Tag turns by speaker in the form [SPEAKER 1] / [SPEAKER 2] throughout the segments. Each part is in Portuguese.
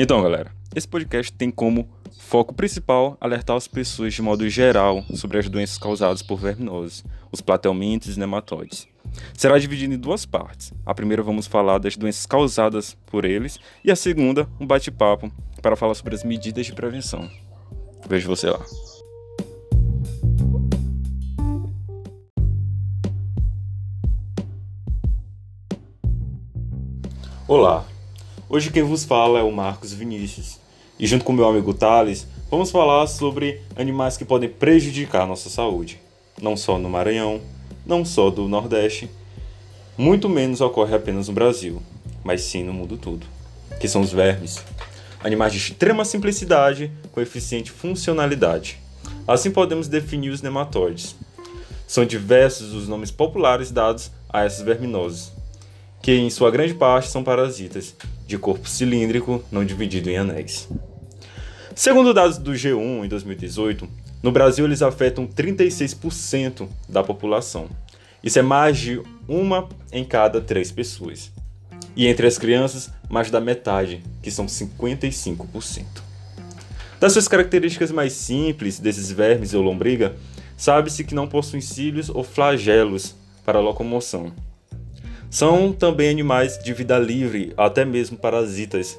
[SPEAKER 1] Então, galera, esse podcast tem como foco principal alertar as pessoas de modo geral sobre as doenças causadas por verminoses, os platelmintes e nematóides. Será dividido em duas partes. A primeira vamos falar das doenças causadas por eles e a segunda, um bate-papo para falar sobre as medidas de prevenção. Vejo você lá. Olá, hoje quem vos fala é o Marcos Vinícius e junto com meu amigo Thales vamos falar sobre animais que podem prejudicar nossa saúde, não só no Maranhão, não só do Nordeste, muito menos ocorre apenas no Brasil, mas sim no mundo todo, que são os vermes. Animais de extrema simplicidade com eficiente funcionalidade. Assim podemos definir os nematóides. São diversos os nomes populares dados a essas verminoses, que em sua grande parte são parasitas, de corpo cilíndrico não dividido em anéis. Segundo dados do G1 em 2018, no Brasil eles afetam 36% da população. Isso é mais de uma em cada três pessoas. E entre as crianças, mais da metade, que são 55%. Das suas características mais simples desses vermes ou lombriga, sabe-se que não possuem cílios ou flagelos para locomoção são também animais de vida livre, até mesmo parasitas.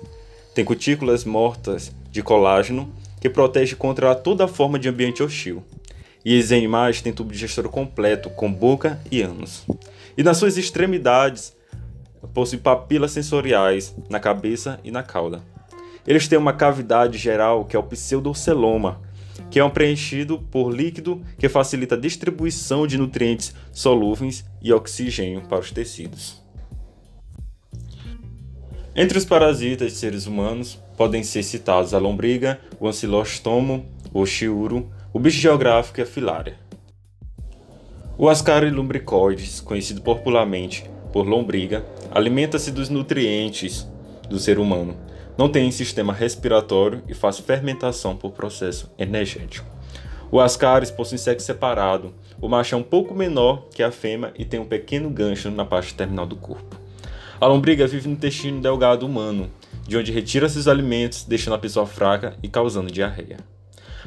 [SPEAKER 1] Tem cutículas mortas de colágeno que protege contra toda forma de ambiente hostil. E esses animais têm tubo digestório completo, com boca e ânus. E nas suas extremidades possuem papilas sensoriais na cabeça e na cauda. Eles têm uma cavidade geral que é o pseudoceloma, que é um preenchido por líquido que facilita a distribuição de nutrientes solúveis e oxigênio para os tecidos. Entre os parasitas de seres humanos podem ser citados a lombriga, o ancilostomo, o chiuro, o bicho geográfico e a filária. O Ascaris lumbricoides, conhecido popularmente por lombriga, alimenta-se dos nutrientes do ser humano, não tem sistema respiratório e faz fermentação por processo energético. O ascaris possui sexo separado. O macho é um pouco menor que a fêmea e tem um pequeno gancho na parte terminal do corpo. A lombriga vive no intestino delgado humano, de onde retira seus alimentos, deixando a pessoa fraca e causando diarreia.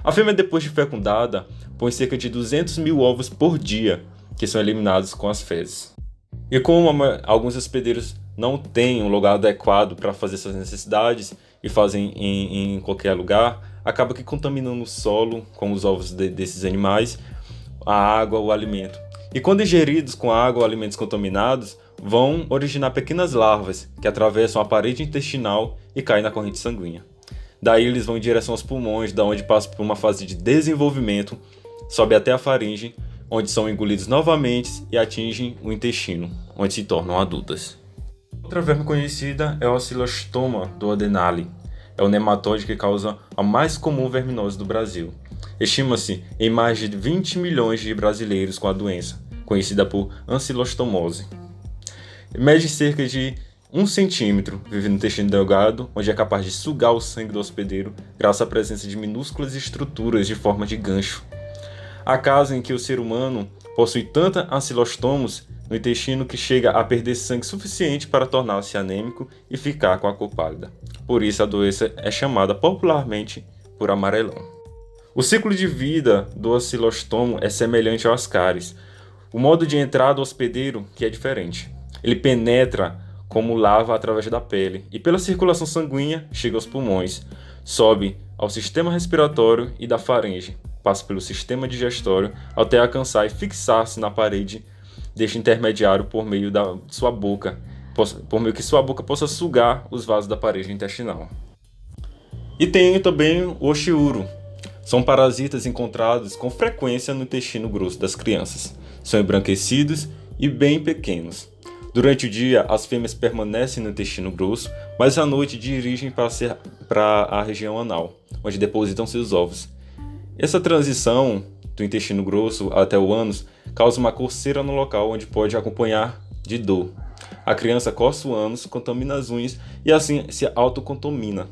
[SPEAKER 1] A fêmea, depois de fecundada, põe cerca de 200 mil ovos por dia, que são eliminados com as fezes. E como alguns hospedeiros não têm um lugar adequado para fazer suas necessidades e fazem em, em, qualquer lugar, acaba que contaminando o solo com os ovos de, desses animais, a água, o alimento. E quando ingeridos com água ou alimentos contaminados, vão originar pequenas larvas que atravessam a parede intestinal e caem na corrente sanguínea. Daí eles vão em direção aos pulmões, da onde passam por uma fase de desenvolvimento, sobe até a faringe, onde são engolidos novamente e atingem o intestino, onde se tornam adultas. Outra verme conhecida é o Oscillostoma do Adenali. É o nematóide que causa a mais comum verminose do Brasil. Estima-se em mais de 20 milhões de brasileiros com a doença, conhecida por ancilostomose. Mede cerca de 1 centímetro, vive no intestino delgado, onde é capaz de sugar o sangue do hospedeiro graças à presença de minúsculas estruturas de forma de gancho. Há casos em que o ser humano possui tanta ancilostomos no intestino que chega a perder sangue suficiente para tornar-se anêmico e ficar com a cor pálida. Por isso a doença é chamada popularmente por amarelão. O ciclo de vida do oscilostomo é semelhante ao ascaris. O modo de entrada do hospedeiro que é diferente. Ele penetra como lava através da pele e pela circulação sanguínea chega aos pulmões, sobe ao sistema respiratório e da faringe, passa pelo sistema digestório até alcançar e fixar-se na parede deste intermediário por meio da sua boca, por meio que sua boca possa sugar os vasos da parede intestinal. E tem também o oxiuro. São parasitas encontrados com frequência no intestino grosso das crianças. São embranquecidos e bem pequenos. Durante o dia, as fêmeas permanecem no intestino grosso, mas à noite dirigem para a região anal, onde depositam seus ovos. Essa transição do intestino grosso até o ânus causa uma coceira no local onde pode acompanhar de dor. A criança coça o ânus, contamina as unhas e assim se autocontamina.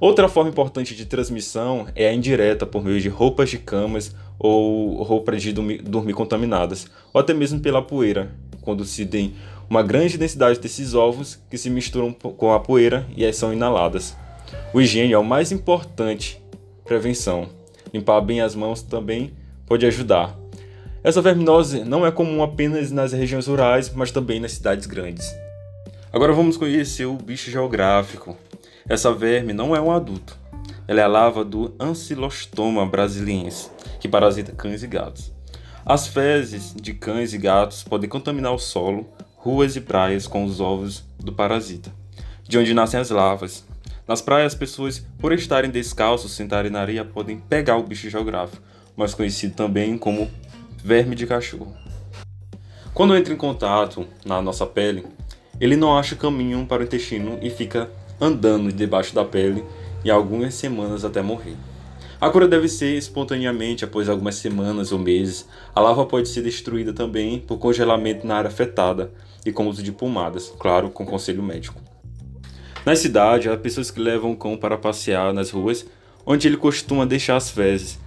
[SPEAKER 1] Outra forma importante de transmissão é a indireta por meio de roupas de camas ou roupas de dormir, contaminadas, ou até mesmo pela poeira, quando se tem uma grande densidade desses ovos que se misturam com a poeira e são inaladas. O higiene é o mais importante prevenção. Limpar bem as mãos também pode ajudar. Essa verminose não é comum apenas nas regiões rurais, mas também nas cidades grandes. Agora vamos conhecer o bicho geográfico. Essa verme não é um adulto. Ela é a lava do Ancylostoma brasiliense, que parasita cães e gatos. As fezes de cães e gatos podem contaminar o solo, ruas e praias com os ovos do parasita, de onde nascem as larvas. Nas praias, as pessoas, por estarem descalços, sentarem na areia, podem pegar o bicho geográfico, mais conhecido também como verme de cachorro. Quando entra em contato na nossa pele, ele não acha caminho para o intestino e fica andando debaixo da pele e algumas semanas até morrer. A cura deve ser espontaneamente após algumas semanas ou meses. A lava pode ser destruída também por congelamento na área afetada e com uso de pomadas, claro, com conselho médico. Na cidade, há pessoas que levam o cão para passear nas ruas, onde ele costuma deixar as fezes,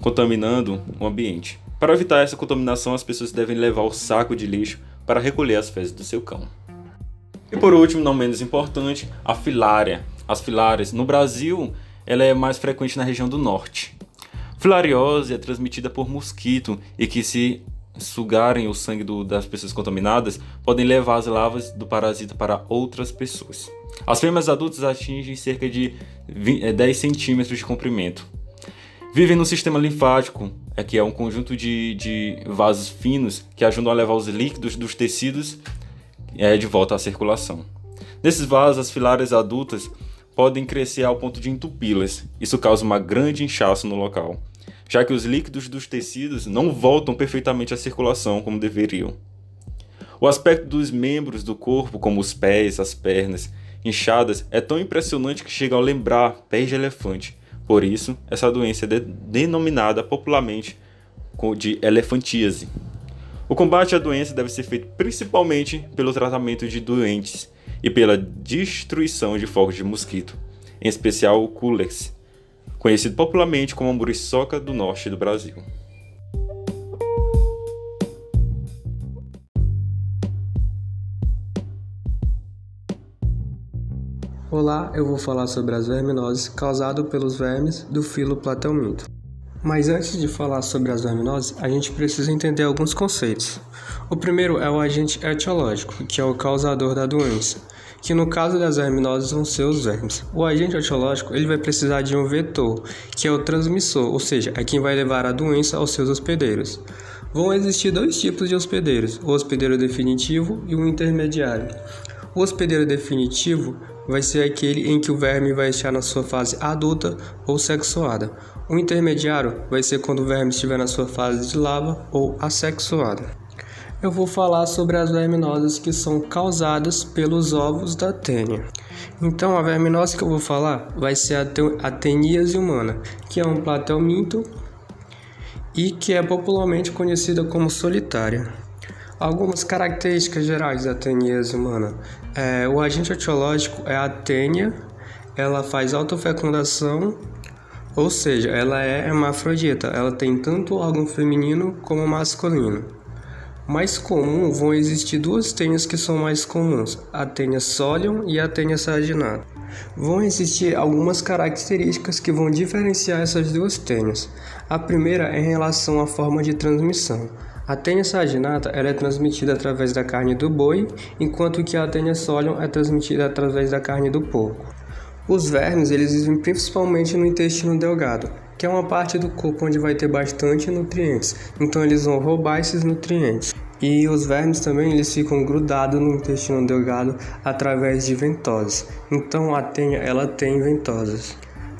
[SPEAKER 1] contaminando o ambiente. Para evitar essa contaminação, as pessoas devem levar o saco de lixo para recolher as fezes do seu cão. E por último, não menos importante, a filária. As filárias. No Brasil, ela é mais frequente na região do norte. Filariose é transmitida por mosquito e que se sugarem o sangue do, das pessoas contaminadas podem levar as larvas do parasita para outras pessoas. As fêmeas adultas atingem cerca de 20, 10 é, centímetros de comprimento. Vivem no sistema linfático, é que é um conjunto de, de vasos finos que ajudam a levar os líquidos dos tecidos é, de volta à circulação. Nesses vasos, as filárias adultas podem crescer ao ponto de entupi-las. Isso causa uma grande inchaço no local, já que os líquidos dos tecidos não voltam perfeitamente à circulação como deveriam. O aspecto dos membros do corpo, como os pés, as pernas, inchadas, é tão impressionante que chega a lembrar pés de elefante. Por isso, essa doença é de denominada popularmente de elefantíase. O combate à doença deve ser feito principalmente pelo tratamento de doentes e pela destruição de focos de mosquito, em especial o Culex, conhecido popularmente como a muriçoca do norte do Brasil.
[SPEAKER 2] Olá, eu vou falar sobre as verminoses causadas pelos vermes do filo Platelminto. Mas antes de falar sobre as verminoses, a gente precisa entender alguns conceitos. O primeiro é o agente etiológico, que é o causador da doença, que no caso das verminoses vão ser os vermes. O agente etiológico ele vai precisar de um vetor, que é o transmissor, ou seja, é quem vai levar a doença aos seus hospedeiros. Vão existir dois tipos de hospedeiros, o hospedeiro definitivo e o intermediário. O hospedeiro definitivo vai ser aquele em que o verme vai estar na sua fase adulta ou sexuada. O intermediário vai ser quando o verme estiver na sua fase de lava ou assexuada. Eu vou falar sobre as verminoses que são causadas pelos ovos da tênia. Então, a verminose que eu vou falar vai ser a teníase humana, que é um platelminto e que é popularmente conhecida como solitária. Algumas características gerais da teníase humana. É, o agente etiológico é a tênia, ela faz autofecundação, ou seja, ela é hermafrodita, ela tem tanto órgão feminino como masculino. Mais comum vão existir duas tênias que são mais comuns, a tênia solium e a tênia saginata. Vão existir algumas características que vão diferenciar essas duas tênias. A primeira é em relação à forma de transmissão. A tênia saginata é transmitida através da carne do boi, enquanto que a tênia solium é transmitida através da carne do porco. Os vermes eles vivem principalmente no intestino delgado, que é uma parte do corpo onde vai ter bastante nutrientes, então eles vão roubar esses nutrientes. E os vermes também eles ficam grudados no intestino delgado através de ventosas. Então a tênia ela tem ventosas.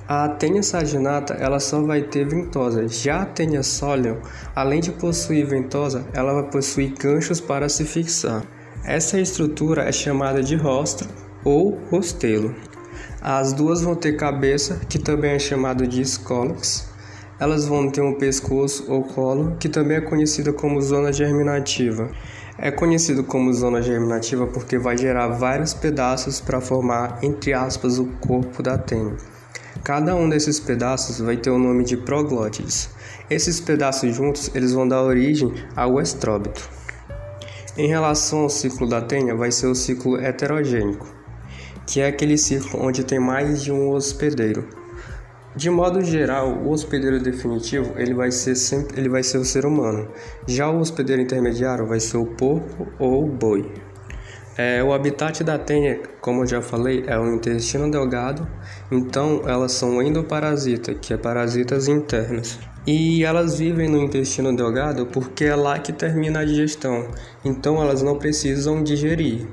[SPEAKER 2] A Atenia saginata ela só vai ter ventosa. Já a Atenia solium, além de possuir ventosa, ela vai possuir ganchos para se fixar. Essa estrutura é chamada de rostro ou rostelo. As duas vão ter cabeça, que também é chamado de escólex. Elas vão ter um pescoço ou colo, que também é conhecida como zona germinativa. É conhecido como zona germinativa porque vai gerar vários pedaços para formar, entre aspas, o corpo da tênia. Cada um desses pedaços vai ter o nome de proglótides. Esses pedaços juntos eles vão dar origem ao estróbito. Em relação ao ciclo da tênia, vai ser o ciclo heterogênico. que é aquele ciclo onde tem mais de um hospedeiro. De modo geral, o hospedeiro definitivo ele vai ser sempre ele vai ser o ser humano. Já o hospedeiro intermediário vai ser o porco ou o boi. É, o habitat da tênia, como eu já falei, é o intestino delgado, então elas são endoparasitas, que é parasitas internas. E elas vivem no intestino delgado porque é lá que termina a digestão, então elas não precisam digerir.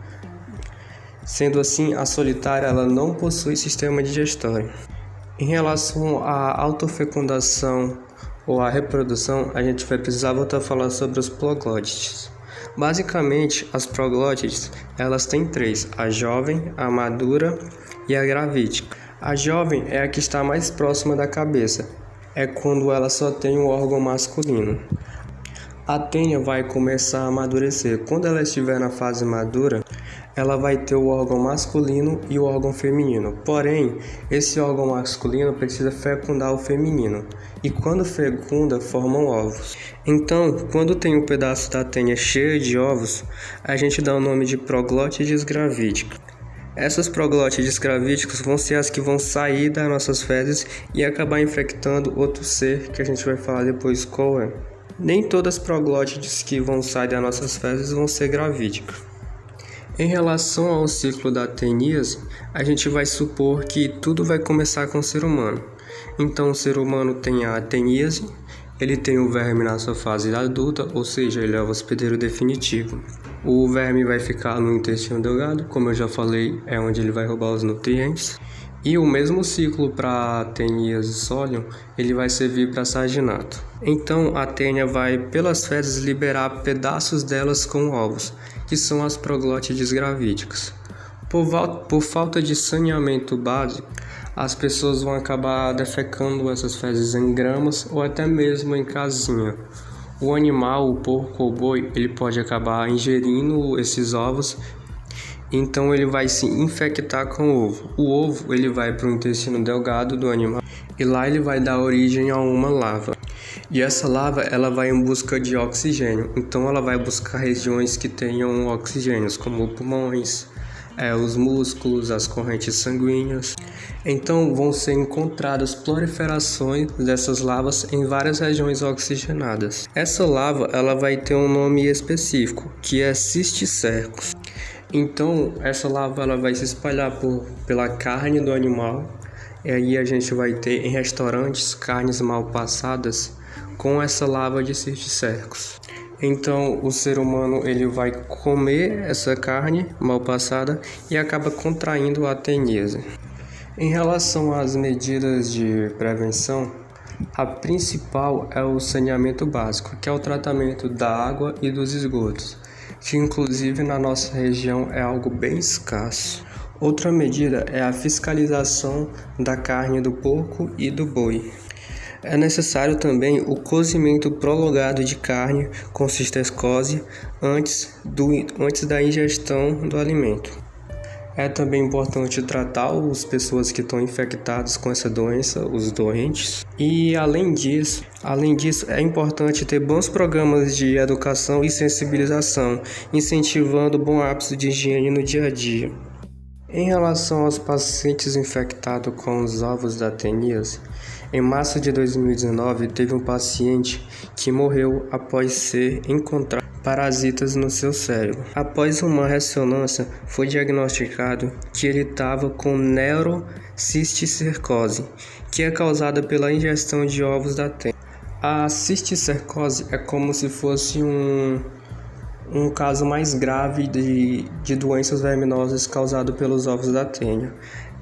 [SPEAKER 2] Sendo assim, a solitária ela não possui sistema digestório. Em relação à autofecundação ou à reprodução, a gente vai precisar voltar a falar sobre os proglódites. Basicamente, as proglótides, elas têm três: a jovem, a madura e a gravídica. A jovem é a que está mais próxima da cabeça, é quando ela só tem um órgão masculino. A tênia vai começar a amadurecer. Quando ela estiver na fase madura, ela vai ter o órgão masculino e o órgão feminino. Porém, esse órgão masculino precisa fecundar o feminino, e quando fecunda, formam ovos. Então, quando tem um pedaço da tênia cheio de ovos, a gente dá o nome de proglótides gravídicas. Essas proglótides gravídicas vão ser as que vão sair das nossas fezes e acabar infectando outro ser que a gente vai falar depois qual é. Nem todas as proglótides que vão sair das nossas fezes vão ser gravídicas. Em relação ao ciclo da teníase, a gente vai supor que tudo vai começar com o ser humano. Então, o ser humano tem a teníase, ele tem o verme na sua fase adulta, ou seja, ele é o hospedeiro definitivo. O verme vai ficar no intestino delgado, como eu já falei, é onde ele vai roubar os nutrientes. E o mesmo ciclo para a teníase sólium, ele vai servir para saginato. Então a tênia vai pelas fezes liberar pedaços delas com ovos, que são as proglótides gravídicas. Por, por falta de saneamento básico, as pessoas vão acabar defecando essas fezes em gramas ou até mesmo em casinha. O animal, o porco ou boi, ele pode acabar ingerindo esses ovos, então ele vai se infectar com o ovo. O ovo ele vai para o intestino delgado do animal e lá ele vai dar origem a uma lava. E essa lava ela vai em busca de oxigênio, então ela vai buscar regiões que tenham oxigênios, como pulmões, é, os músculos, as correntes sanguíneas. Então vão ser encontradas proliferações dessas lavas em várias regiões oxigenadas. Essa lava ela vai ter um nome específico, que é cisticercos. Então essa lava ela vai se espalhar por, pela carne do animal. E aí a gente vai ter em restaurantes carnes mal passadas com essa lava de cisticercos. Então o ser humano ele vai comer essa carne mal passada e acaba contraindo a teníase. Em relação às medidas de prevenção, a principal é o saneamento básico, que é o tratamento da água e dos esgotos, que inclusive na nossa região é algo bem escasso. Outra medida é a fiscalização da carne do porco e do boi. É necessário também o cozimento prolongado de carne com cistercose antes, do, antes da ingestão do alimento. É também importante tratar as pessoas que estão infectadas com essa doença, os doentes. E além disso, além disso, é importante ter bons programas de educação e sensibilização, incentivando bom hábito de higiene no dia a dia. Em relação aos pacientes infectados com os ovos da teníase, em março de 2019 teve um paciente que morreu após ser encontrado parasitas no seu cérebro. Após uma ressonância, foi diagnosticado que ele estava com neurocisticercose, que é causada pela ingestão de ovos da tênia. A cisticercose é como se fosse um, um caso mais grave de, de doenças verminosas causado pelos ovos da tênia.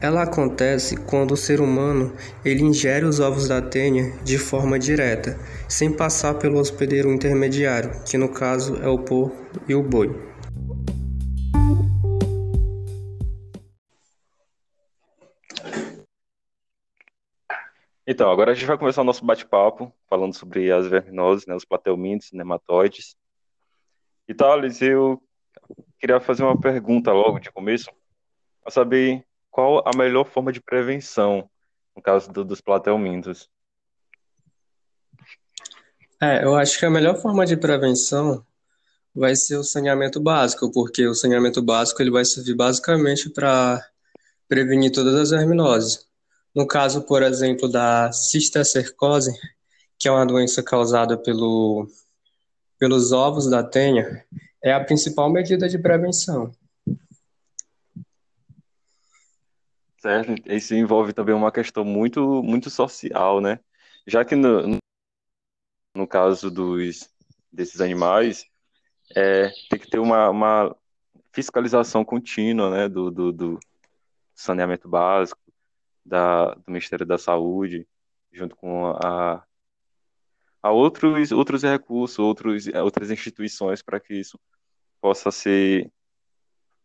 [SPEAKER 2] Ela acontece quando o ser humano ele ingere os ovos da tênia de forma direta, sem passar pelo hospedeiro intermediário, que no caso é o porco e o boi.
[SPEAKER 1] Então, agora a gente vai começar o nosso bate-papo falando sobre as verminoses, né, os plateumintes, nematóides. E Thales, eu queria fazer uma pergunta logo de começo, para saber qual a melhor forma de prevenção no caso do, dos plateumintos?
[SPEAKER 2] É, eu acho que a melhor forma de prevenção vai ser o saneamento básico, porque o saneamento básico ele vai servir basicamente para prevenir todas as verminoses. No caso, por exemplo, da cisticercose, que é uma doença causada pelo, pelos ovos da tenha, é a principal medida de prevenção.
[SPEAKER 1] Certo, isso envolve também uma questão muito, muito social, né? Já que no, no caso dos, desses animais, é, tem que ter uma, uma fiscalização contínua, né, do, do, do saneamento básico, da, do Ministério da Saúde, junto com a, a outros, outros recursos, outros, outras instituições para que isso possa ser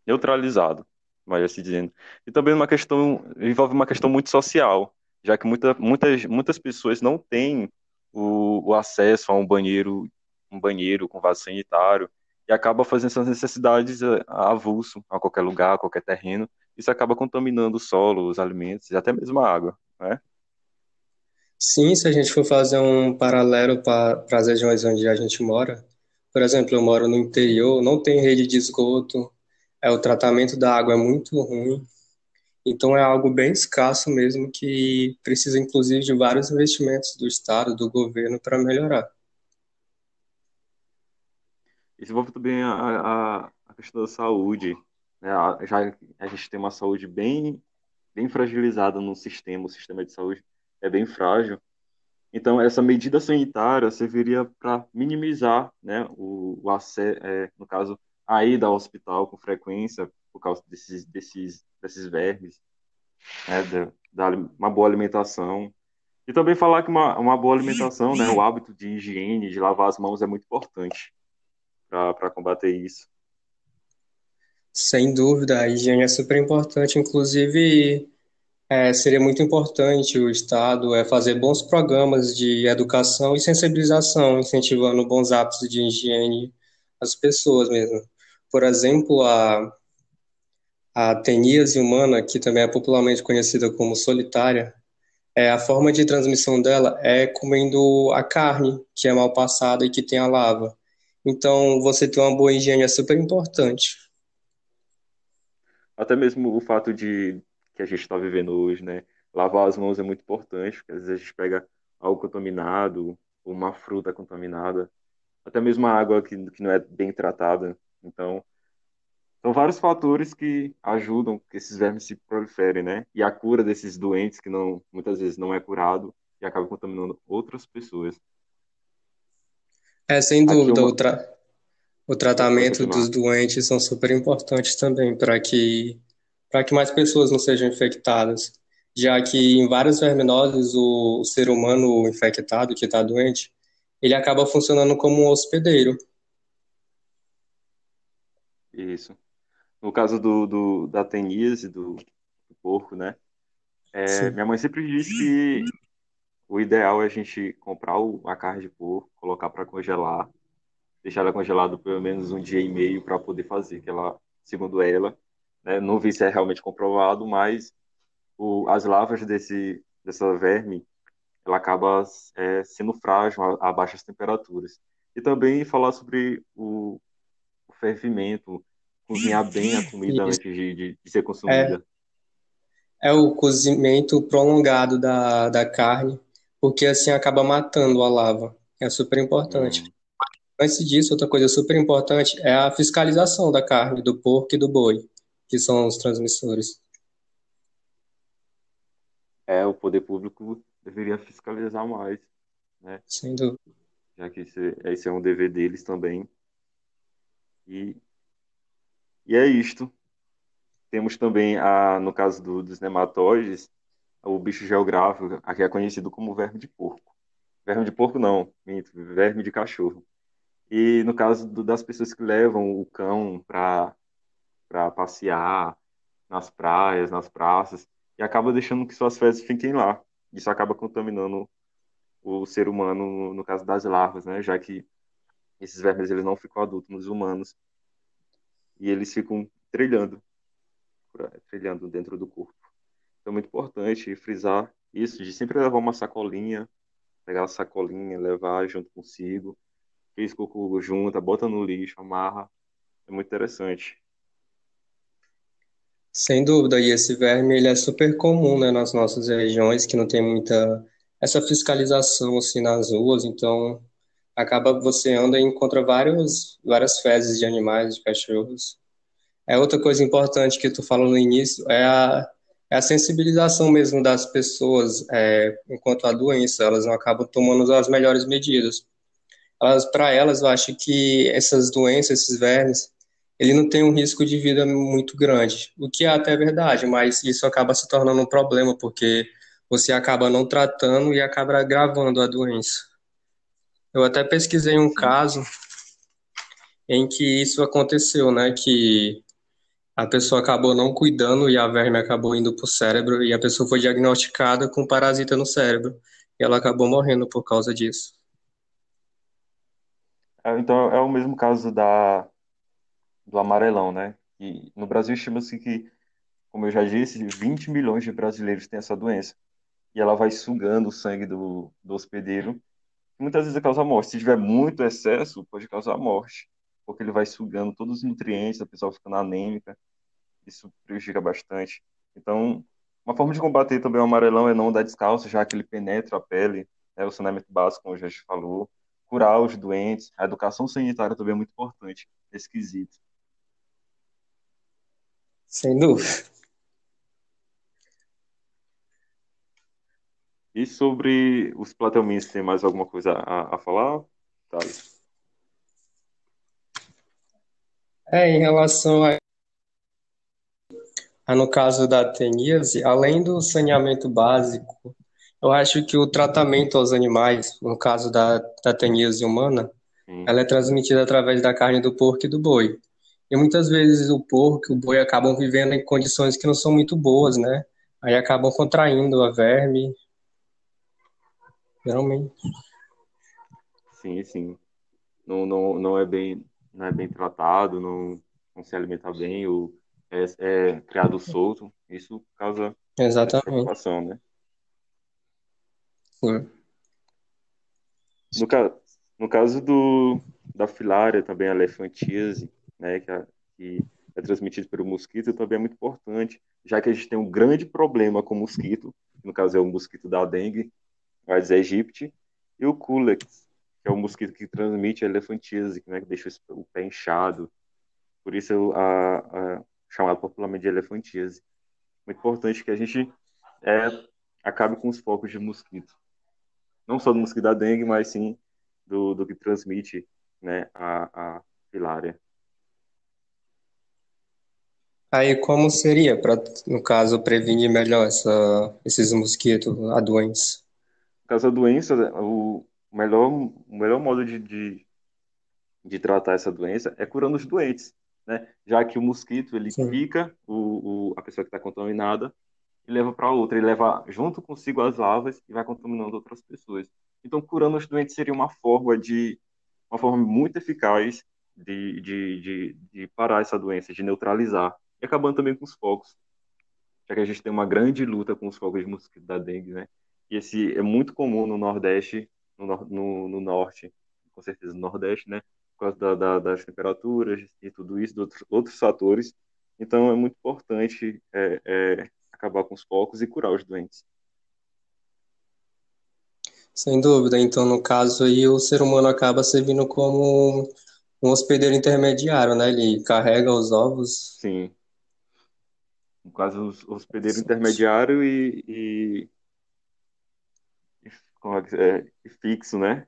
[SPEAKER 1] neutralizado vai assim dizendo. E também uma questão, envolve uma questão muito social, já que muita, muitas, muitas pessoas não têm o, o acesso a um banheiro, um banheiro com vaso sanitário, e acaba fazendo essas necessidades a, a avulso, a qualquer lugar, a qualquer terreno. Isso acaba contaminando o solo, os alimentos e até mesmo a água, né?
[SPEAKER 2] Sim, se a gente for fazer um paralelo para as regiões onde a gente mora, por exemplo, eu moro no interior, não tem rede de esgoto, é, o tratamento da água é muito ruim, então é algo bem escasso mesmo que precisa inclusive de vários investimentos do Estado, do governo para melhorar.
[SPEAKER 1] Isso envolve também a, a, questão da saúde. Né? Já a gente tem uma saúde bem, bem fragilizada no sistema, o sistema de saúde é bem frágil. Então, essa medida sanitária serviria para minimizar né, o, o acesso, é, no caso, a ida ao hospital com frequência por causa desses, desses, desses vermes, né, da, uma boa alimentação. E também falar que uma, uma boa alimentação, né, o hábito de higiene, de lavar as mãos é muito importante para combater isso.
[SPEAKER 2] Sem dúvida, a higiene é super importante, inclusive é, seria muito importante o Estado é, fazer bons programas de educação e sensibilização, incentivando bons hábitos de higiene às pessoas mesmo. Por exemplo, a, a teníase humana, que também é popularmente conhecida como solitária, é, a forma de transmissão dela é comendo a carne, que é mal passada e que tem a lava. Então, você ter uma boa higiene é super importante.
[SPEAKER 1] Até mesmo o fato de que a gente está vivendo hoje, né? Lavar as mãos é muito importante, porque às vezes a gente pega algo contaminado, uma fruta contaminada, até mesmo a água que, que não é bem tratada. Então, são vários fatores que ajudam que esses vermes se proliferem, né? E a cura desses doentes que não muitas vezes não é curado e acaba contaminando outras pessoas.
[SPEAKER 2] É, sem dúvida, uma... o, tra... o tratamento dos doentes são super importantes também para que para que mais pessoas não sejam infectadas, já que em várias verminoses o, o ser humano infectado que está doente, ele acaba funcionando como um hospedeiro.
[SPEAKER 1] Isso. No caso do, do da teníase, do, do porco, né? É, minha mãe sempre disse que o ideal é a gente comprar o, a carne de porco, colocar para congelar, deixar ela congelada pelo menos um dia e meio para poder fazer, que ela, segundo ela, né, não vi se é realmente comprovado, mas o, as larvas desse dessa verme, ela acaba é, sendo frágil a, a, baixas temperaturas. E também falar sobre o, o fervimento, cozinhar bem a comida Isso. antes de, de, de, ser consumida.
[SPEAKER 2] É, é o cozimento prolongado da, da carne, porque assim acaba matando a lava. É super importante. Hum. Antes disso, outra coisa super importante é a fiscalização da carne, do porco e do boi, que são os transmissores.
[SPEAKER 1] É, o poder público deveria fiscalizar mais, né?
[SPEAKER 2] Sem dúvida.
[SPEAKER 1] Já que esse, esse é um dever deles também. E e é isto. Temos também, a, no caso do, dos nematóides, o bicho geográfico, aqui é conhecido como verme de porco. Verme de porco não, verme de cachorro. E no caso do, das pessoas que levam o cão para passear nas praias, nas praças, e acaba deixando que suas fezes fiquem lá. Isso acaba contaminando o ser humano, no, no caso das larvas, né? Já que esses vermes eles não ficam adultos nos humanos e eles ficam trilhando, trilhando dentro do corpo. Então é muito importante frisar isso, de sempre levar uma sacolinha, pegar a sacolinha, levar junto consigo, fez cocô junta, bota no lixo, amarra, é muito interessante.
[SPEAKER 2] Sem dúvida, e esse verme ele é super comum, né, nas nossas regiões, que não tem muita essa fiscalização assim nas ruas, então acaba você anda e encontra vários, várias fezes de animais, de cachorros. É outra coisa importante que tu falou no início, é a, é a sensibilização mesmo das pessoas é, enquanto a doença, elas não acabam tomando as melhores medidas. Elas, para elas, eu acho que essas doenças, esses vermes, ele não tem um risco de vida muito grande, o que é até verdade, mas isso acaba se tornando um problema, porque você acaba não tratando e acaba agravando a doença. Eu até pesquisei um caso em que isso aconteceu, né, que a pessoa acabou não cuidando e a verme acabou indo para o cérebro e a pessoa foi diagnosticada com parasita no cérebro e ela acabou morrendo por causa disso.
[SPEAKER 1] É, então é o mesmo caso da do amarelão, né? E no Brasil estima-se que, como eu já disse, 20 milhões de brasileiros têm essa doença. E ela vai sugando o sangue do, do hospedeiro, muitas vezes causa morte. Se tiver muito excesso, pode causar morte, porque ele vai sugando todos os nutrientes, a pessoa ficando anêmica, isso prejudica bastante. Então, uma forma de combater também o amarelão é não dar descalço, já que ele penetra a pele, né, o saneamento básico, como a gente falou, curar os doentes, a educação sanitária também é muito importante, nesse quesito.
[SPEAKER 2] Sem dúvida.
[SPEAKER 1] E sobre os platelminhos, tem mais alguma coisa a, a falar, Thales?
[SPEAKER 2] É, em relação a, a, no caso da teníase, além do saneamento básico, eu acho que o tratamento aos animais, no caso da, da teníase humana, Sim. ela é transmitida através da carne do porco e do boi. E muitas vezes o porco e o boi acabam vivendo em condições que não são muito boas, né? Aí acabam contraindo a verme. Geralmente.
[SPEAKER 1] Sim, sim. Não, não, não, é, bem, não é bem tratado, não, não se alimenta bem, ou é, é criado solto. Isso causa
[SPEAKER 2] Exatamente.
[SPEAKER 1] preocupação, né?
[SPEAKER 2] Sim.
[SPEAKER 1] No, no caso do, da filária, também a elefantíase, né, que, é, que é transmitido pelo mosquito, também é muito importante, já que a gente tem um grande problema com o mosquito, no caso é o mosquito da dengue, Aedes aegypti, e o Culex, que é o mosquito que transmite a elefantíase, né, que deixa o pé inchado, por isso a, a chamado popularmente de elefantíase. Muito importante que a gente é, acabe com os focos de mosquito. Não só do mosquito da dengue, mas sim do, do que transmite né, a, a filária.
[SPEAKER 2] Aí como seria para, no caso, prevenir melhor essa, esses mosquitos, a doença?
[SPEAKER 1] Caso da doença, o melhor, o melhor modo de, de, de tratar essa doença é curando os doentes, né? Já que o mosquito, ele Sim. pica o, o, a pessoa que está contaminada e leva para outra, ele leva junto consigo as larvas e vai contaminando outras pessoas. Então, curando os doentes seria uma forma de uma forma muito eficaz de, de, de, de parar essa doença, de neutralizar e acabando também com os focos, já que a gente tem uma grande luta com os focos de mosquito da dengue, né? E esse é muito comum no Nordeste, no, no, no Norte, com certeza no Nordeste, né? Por causa da, da, das temperaturas e tudo isso, de outros, outros fatores. Então é muito importante é, é, acabar com os focos e curar os doentes.
[SPEAKER 2] Sem dúvida. Então, no caso aí, o ser humano acaba servindo como um hospedeiro intermediário, né? Ele carrega os ovos.
[SPEAKER 1] Sim no caso, hospedeiro intermediário e, e, é, fixo, né?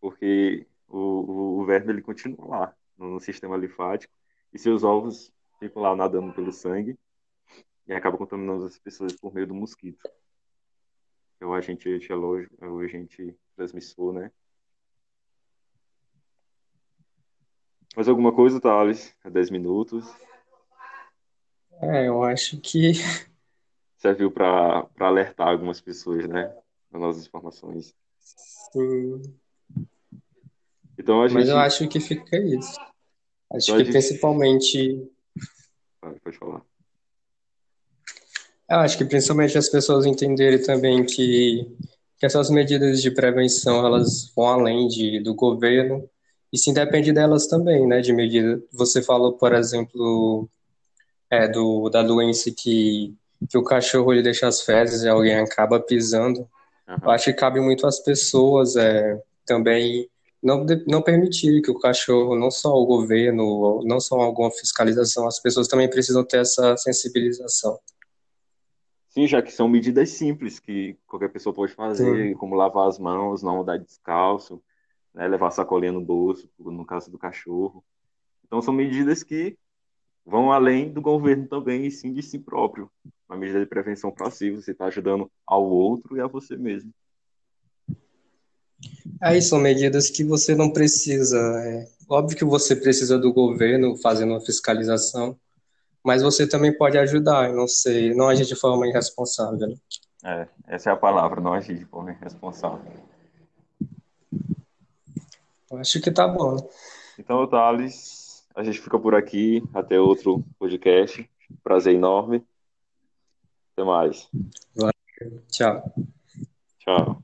[SPEAKER 1] Porque o, o, o verme ele continua lá no, sistema linfático e seus ovos ficam lá nadando pelo sangue e acaba contaminando as pessoas por meio do mosquito. É o agente etiológico, é o agente transmissor, né? Mais alguma coisa, Thales? É 10 minutos.
[SPEAKER 2] É, eu acho que.
[SPEAKER 1] Serviu para alertar algumas pessoas, né? Nossas informações.
[SPEAKER 2] Sim.
[SPEAKER 1] Então a gente.
[SPEAKER 2] Mas eu acho que fica isso. Acho então, que gente... principalmente.
[SPEAKER 1] Pode falar.
[SPEAKER 2] Eu acho que principalmente as pessoas entenderem também que, que essas medidas de prevenção elas vão além de, do governo e sim depende delas também, né? De medida. Você falou, por exemplo, é, do, da doença que, que o cachorro ele deixa as fezes e alguém acaba pisando. Uhum. Acho que cabe muito às pessoas é, também não, não permitir que o cachorro, não só o governo, não só alguma fiscalização, as pessoas também precisam ter essa sensibilização.
[SPEAKER 1] Sim, já que são medidas simples que qualquer pessoa pode fazer, Sim. como lavar as mãos, não andar descalço, né, levar sacolinha no bolso, no caso do cachorro. Então são medidas que vão além do governo também, e sim de si próprio. Uma medida de prevenção si, você está ajudando ao outro e a você mesmo.
[SPEAKER 2] Aí são medidas que você não precisa. É, óbvio que você precisa do governo fazendo uma fiscalização, mas você também pode ajudar, não sei, não agir de forma irresponsável. Né?
[SPEAKER 1] É, essa é a palavra, não agir de forma irresponsável.
[SPEAKER 2] Acho que tá bom.
[SPEAKER 1] Então, Thales, a gente fica por aqui. Até outro podcast. Prazer enorme. Até mais.
[SPEAKER 2] Valeu. Tchau.
[SPEAKER 1] Tchau.